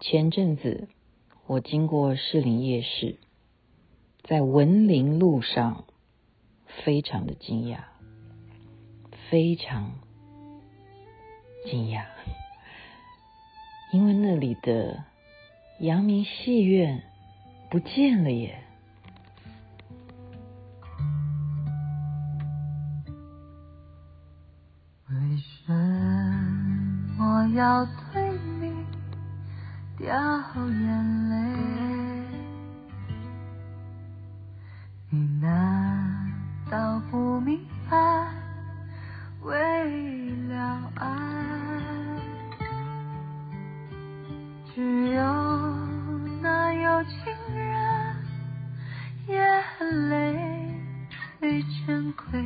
前阵子我经过士林夜市，在文林路上，非常的惊讶，非常惊讶，因为那里的阳明戏院不见了耶！为什么要对你掉眼泪？你难道不明白？为了爱，只有那有情人眼泪最珍贵。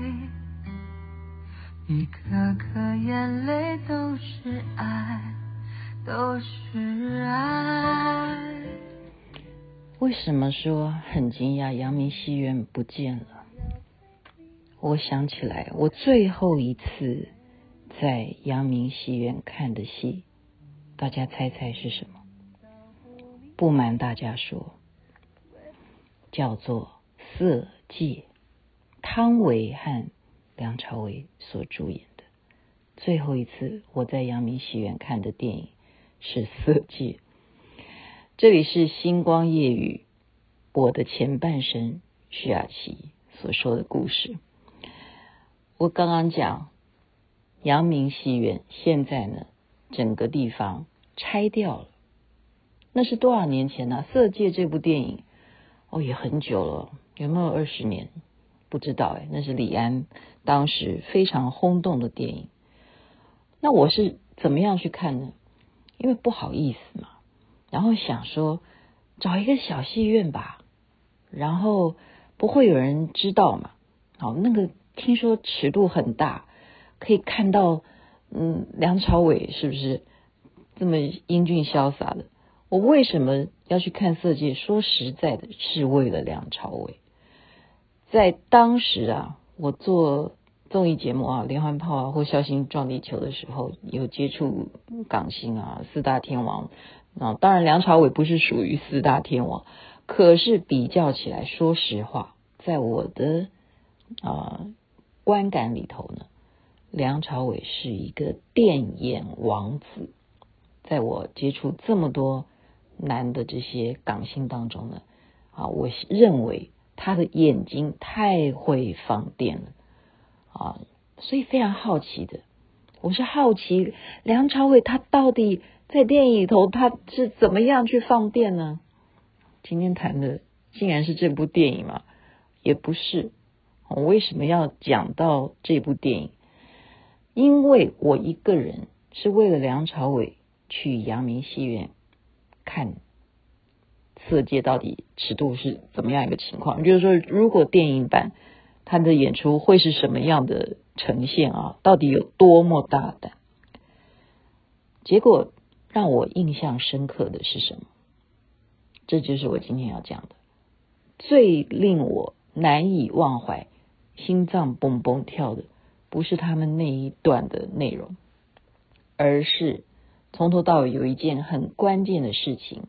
一颗颗眼泪都是爱，都是爱。为什么说很惊讶？阳明戏院不见了。我想起来，我最后一次在阳明戏院看的戏，大家猜猜是什么？不瞒大家说，叫做《色戒》，汤唯和。梁朝伟所主演的最后一次，我在阳明戏院看的电影是《色戒》。这里是星光夜雨，我的前半生，徐雅琪所说的故事。我刚刚讲阳明戏院现在呢，整个地方拆掉了。那是多少年前呢？《色戒》这部电影哦，也很久了，有没有二十年？不知道哎，那是李安当时非常轰动的电影。那我是怎么样去看呢？因为不好意思嘛，然后想说找一个小戏院吧，然后不会有人知道嘛。好，那个听说尺度很大，可以看到嗯梁朝伟是不是这么英俊潇洒的？我为什么要去看《色戒》？说实在的，是为了梁朝伟。在当时啊，我做综艺节目啊，连环炮啊，或笑星撞地球的时候，有接触港星啊，四大天王啊。当然，梁朝伟不是属于四大天王，可是比较起来，说实话，在我的啊观感里头呢，梁朝伟是一个电眼王子。在我接触这么多男的这些港星当中呢，啊，我认为。他的眼睛太会放电了啊，所以非常好奇的，我是好奇梁朝伟他到底在电影里头他是怎么样去放电呢？今天谈的竟然是这部电影嘛？也不是，我为什么要讲到这部电影？因为我一个人是为了梁朝伟去阳明戏院看。色戒到底尺度是怎么样一个情况？就是说，如果电影版他的演出会是什么样的呈现啊？到底有多么大胆？结果让我印象深刻的是什么？这就是我今天要讲的，最令我难以忘怀、心脏蹦蹦跳的，不是他们那一段的内容，而是从头到尾有一件很关键的事情。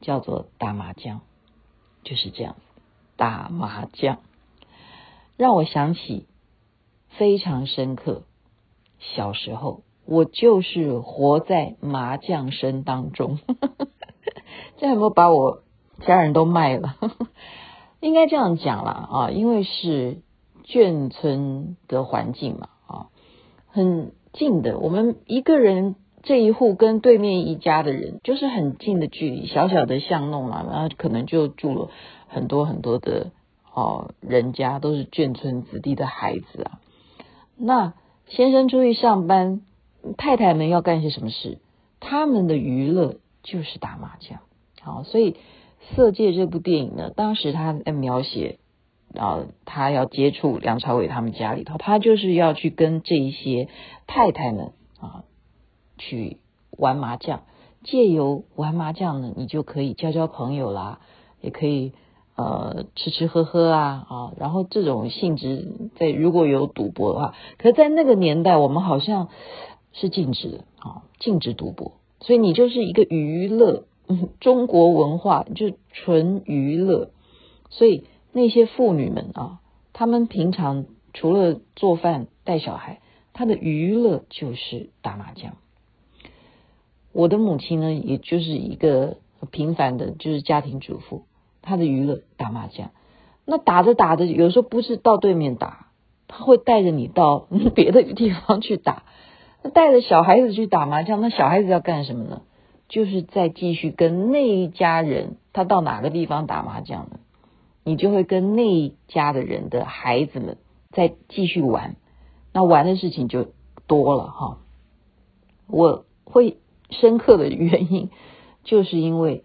叫做打麻将，就是这样，打麻将让我想起非常深刻。小时候，我就是活在麻将声当中。这有没有把我家人都卖了？应该这样讲啦啊，因为是眷村的环境嘛啊，很近的，我们一个人。这一户跟对面一家的人就是很近的距离，小小的巷弄啊，然后可能就住了很多很多的哦人家，都是眷村子弟的孩子啊。那先生出去上班，太太们要干些什么事？他们的娱乐就是打麻将。好，所以《色戒》这部电影呢，当时他在描写啊，他要接触梁朝伟他们家里头，他就是要去跟这一些太太们啊。去玩麻将，借由玩麻将呢，你就可以交交朋友啦，也可以呃吃吃喝喝啊啊，然后这种性质在如果有赌博的话，可是在那个年代我们好像是禁止的啊，禁止赌博，所以你就是一个娱乐，中国文化就纯娱乐，所以那些妇女们啊，她们平常除了做饭带小孩，她的娱乐就是打麻将。我的母亲呢，也就是一个平凡的，就是家庭主妇，他的娱乐打麻将。那打着打着，有时候不是到对面打，他会带着你到 别的地方去打。那带着小孩子去打麻将，那小孩子要干什么呢？就是在继续跟那一家人，他到哪个地方打麻将呢？你就会跟那一家的人的孩子们再继续玩，那玩的事情就多了哈。我会深刻的原因，就是因为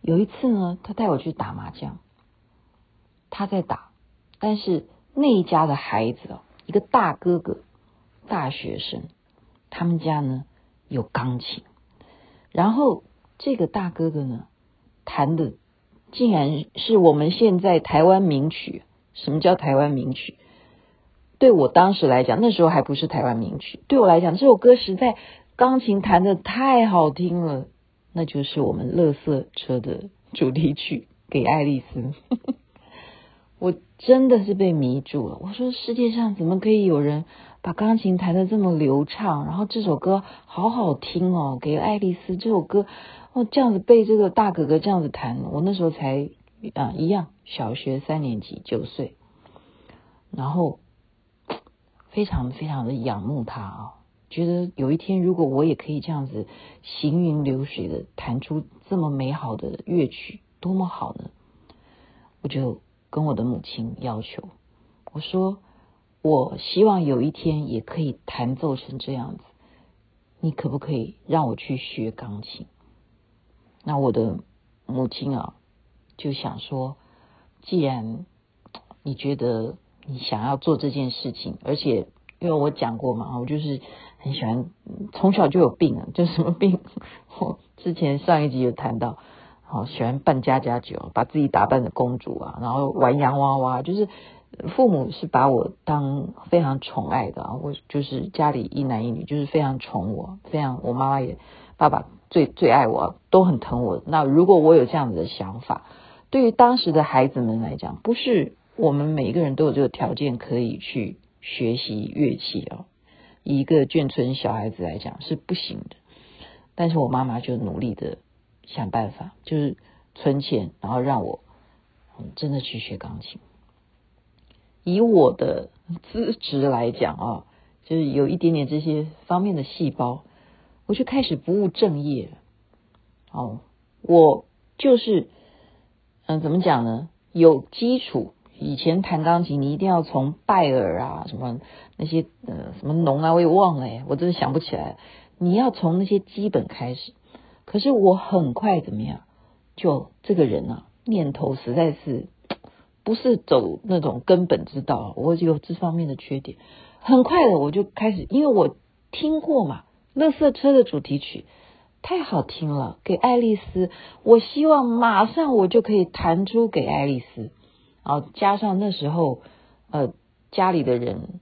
有一次呢，他带我去打麻将，他在打，但是那一家的孩子哦，一个大哥哥，大学生。他们家呢有钢琴，然后这个大哥哥呢弹的竟然是我们现在台湾名曲。什么叫台湾名曲？对我当时来讲，那时候还不是台湾名曲。对我来讲，这首歌实在钢琴弹的太好听了，那就是我们乐色车的主题曲，给爱丽丝。我真的是被迷住了。我说世界上怎么可以有人？把钢琴弹得这么流畅，然后这首歌好好听哦，给爱丽丝这首歌哦，这样子被这个大哥哥这样子弹，我那时候才啊一样，小学三年级九岁，然后非常非常的仰慕他啊，觉得有一天如果我也可以这样子行云流水的弹出这么美好的乐曲，多么好呢？我就跟我的母亲要求，我说。我希望有一天也可以弹奏成这样子，你可不可以让我去学钢琴？那我的母亲啊，就想说，既然你觉得你想要做这件事情，而且因为我讲过嘛，我就是很喜欢，从小就有病啊，就什么病？我之前上一集有谈到，好喜欢扮家家酒，把自己打扮的公主啊，然后玩洋娃娃，就是。父母是把我当非常宠爱的啊，我就是家里一男一女，就是非常宠我，非常我妈妈也，爸爸最最爱我，都很疼我。那如果我有这样子的想法，对于当时的孩子们来讲，不是我们每一个人都有这个条件可以去学习乐器啊。一个眷村小孩子来讲是不行的，但是我妈妈就努力的想办法，就是存钱，然后让我真的去学钢琴。以我的资质来讲啊，就是有一点点这些方面的细胞，我就开始不务正业了。哦，我就是，嗯，怎么讲呢？有基础，以前弹钢琴，你一定要从拜尔啊，什么那些呃什么农啊，我也忘了，我真的想不起来。你要从那些基本开始。可是我很快怎么样？就这个人啊，念头实在是。不是走那种根本之道，我有这方面的缺点。很快的我就开始，因为我听过嘛，《乐色车》的主题曲太好听了，给爱丽丝。我希望马上我就可以弹出给爱丽丝，然后加上那时候呃家里的人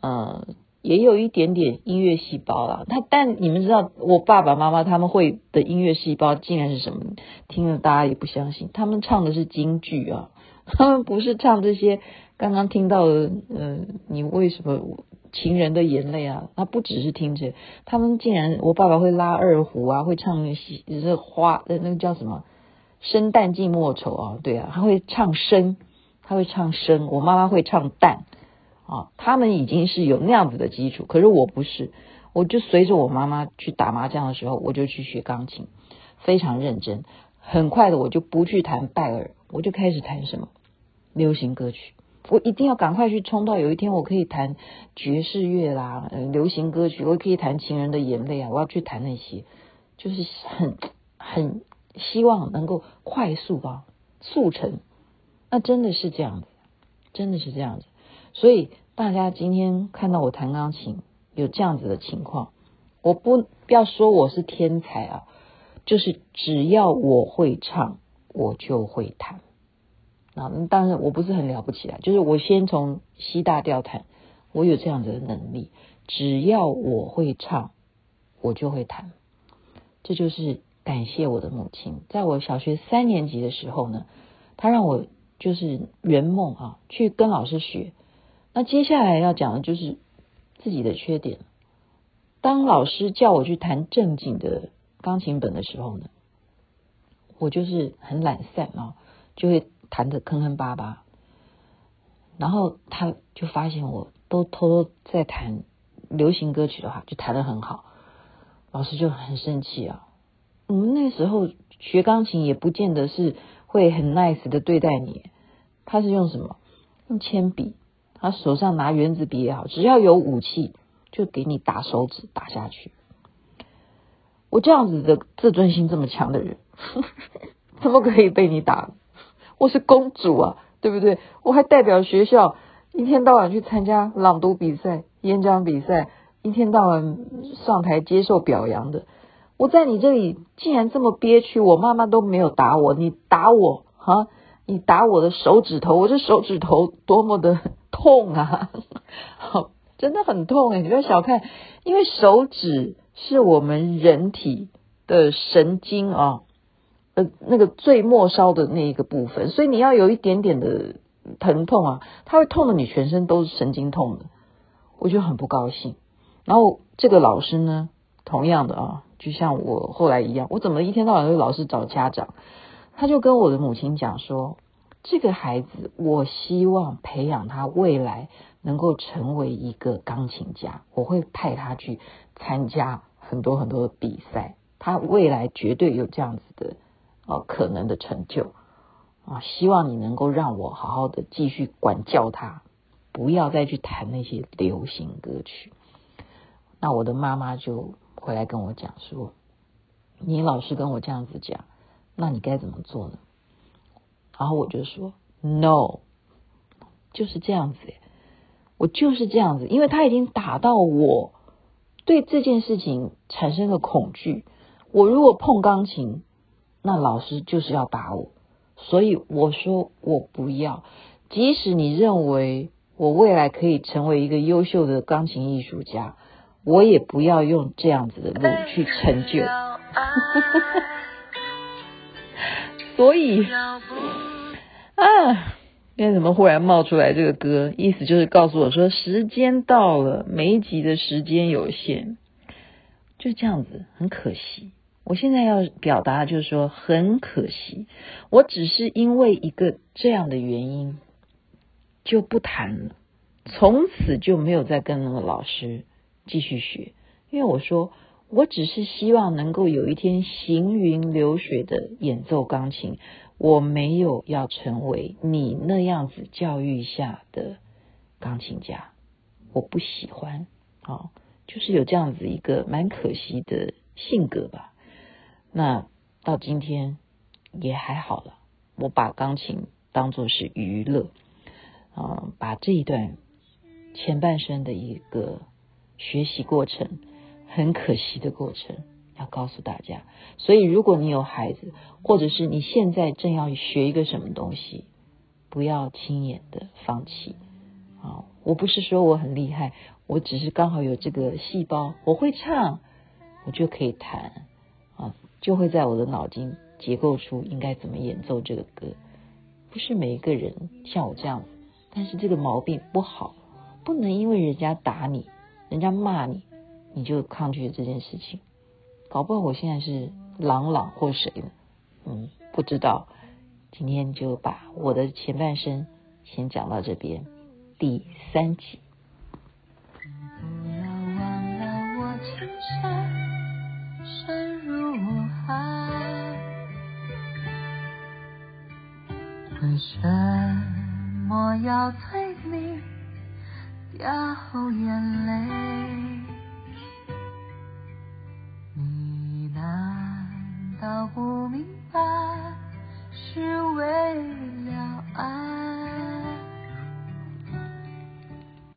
呃也有一点点音乐细胞了。他但你们知道，我爸爸妈妈他们会的音乐细胞竟然是什么？听了大家也不相信，他们唱的是京剧啊。他们不是唱这些刚刚听到的，呃，你为什么情人的眼泪啊？他不只是听着，他们竟然，我爸爸会拉二胡啊，会唱那些这花，那个叫什么？生旦净末丑啊，对啊，他会唱生，他会唱生。我妈妈会唱旦啊，他们已经是有那样子的基础，可是我不是，我就随着我妈妈去打麻将的时候，我就去学钢琴，非常认真。很快的，我就不去弹拜尔，我就开始弹什么？流行歌曲，我一定要赶快去冲到有一天我可以弹爵士乐啦，流行歌曲，我可以弹情人的眼泪啊，我要去弹那些，就是很很希望能够快速啊速成，那真的是这样子，真的是这样子，所以大家今天看到我弹钢琴有这样子的情况，我不不要说我是天才啊，就是只要我会唱，我就会弹。啊，当然我不是很了不起啊，就是我先从 C 大调弹，我有这样子的能力，只要我会唱，我就会弹，这就是感谢我的母亲，在我小学三年级的时候呢，她让我就是圆梦啊，去跟老师学。那接下来要讲的就是自己的缺点。当老师叫我去弹正经的钢琴本的时候呢，我就是很懒散啊，就会弹得坑坑巴巴。然后他就发现我都偷偷在弹流行歌曲的话，就弹得很好。老师就很生气啊。我们那时候学钢琴也不见得是会很 nice 的对待你，他是用什么？用铅笔，他手上拿原子笔也好，只要有武器就给你打手指打下去。我这样子的自尊心这么强的人，怎么可以被你打？我是公主啊，对不对？我还代表学校一天到晚去参加朗读比赛、演讲比赛，一天到晚上台接受表扬的。我在你这里竟然这么憋屈，我妈妈都没有打我，你打我哈？你打我的手指头，我这手指头多么的痛啊！好，真的很痛诶，你不要小看，因为手指是我们人体的神经啊，呃，那个最末梢的那一个部分，所以你要有一点点的疼痛啊，它会痛得你全身都是神经痛的，我就很不高兴。然后这个老师呢，同样的啊。就像我后来一样，我怎么一天到晚都老是找家长？他就跟我的母亲讲说，这个孩子，我希望培养他未来能够成为一个钢琴家，我会派他去参加很多很多的比赛，他未来绝对有这样子的呃可能的成就啊！希望你能够让我好好的继续管教他，不要再去弹那些流行歌曲。那我的妈妈就。回来跟我讲说，你老是跟我这样子讲，那你该怎么做呢？然后我就说，no，就是这样子，我就是这样子，因为他已经打到我对这件事情产生了恐惧。我如果碰钢琴，那老师就是要打我，所以我说我不要。即使你认为我未来可以成为一个优秀的钢琴艺术家。我也不要用这样子的路去成就，所以啊，今天怎么忽然冒出来这个歌？意思就是告诉我说，时间到了，每一集的时间有限，就这样子，很可惜。我现在要表达的就是说，很可惜，我只是因为一个这样的原因就不谈了，从此就没有再跟那个老师。继续学，因为我说，我只是希望能够有一天行云流水的演奏钢琴，我没有要成为你那样子教育下的钢琴家，我不喜欢，哦，就是有这样子一个蛮可惜的性格吧。那到今天也还好了，我把钢琴当作是娱乐，嗯，把这一段前半生的一个。学习过程很可惜的过程，要告诉大家。所以，如果你有孩子，或者是你现在正要学一个什么东西，不要轻言的放弃啊！我不是说我很厉害，我只是刚好有这个细胞，我会唱，我就可以弹啊，就会在我的脑筋结构出应该怎么演奏这个歌。不是每一个人像我这样，但是这个毛病不好，不能因为人家打你。人家骂你，你就抗拒这件事情，搞不好我现在是朗朗或谁呢？嗯，不知道。今天就把我的前半生先讲到这边，第三集。为什么要催？掉眼泪，你难道不明白？是为。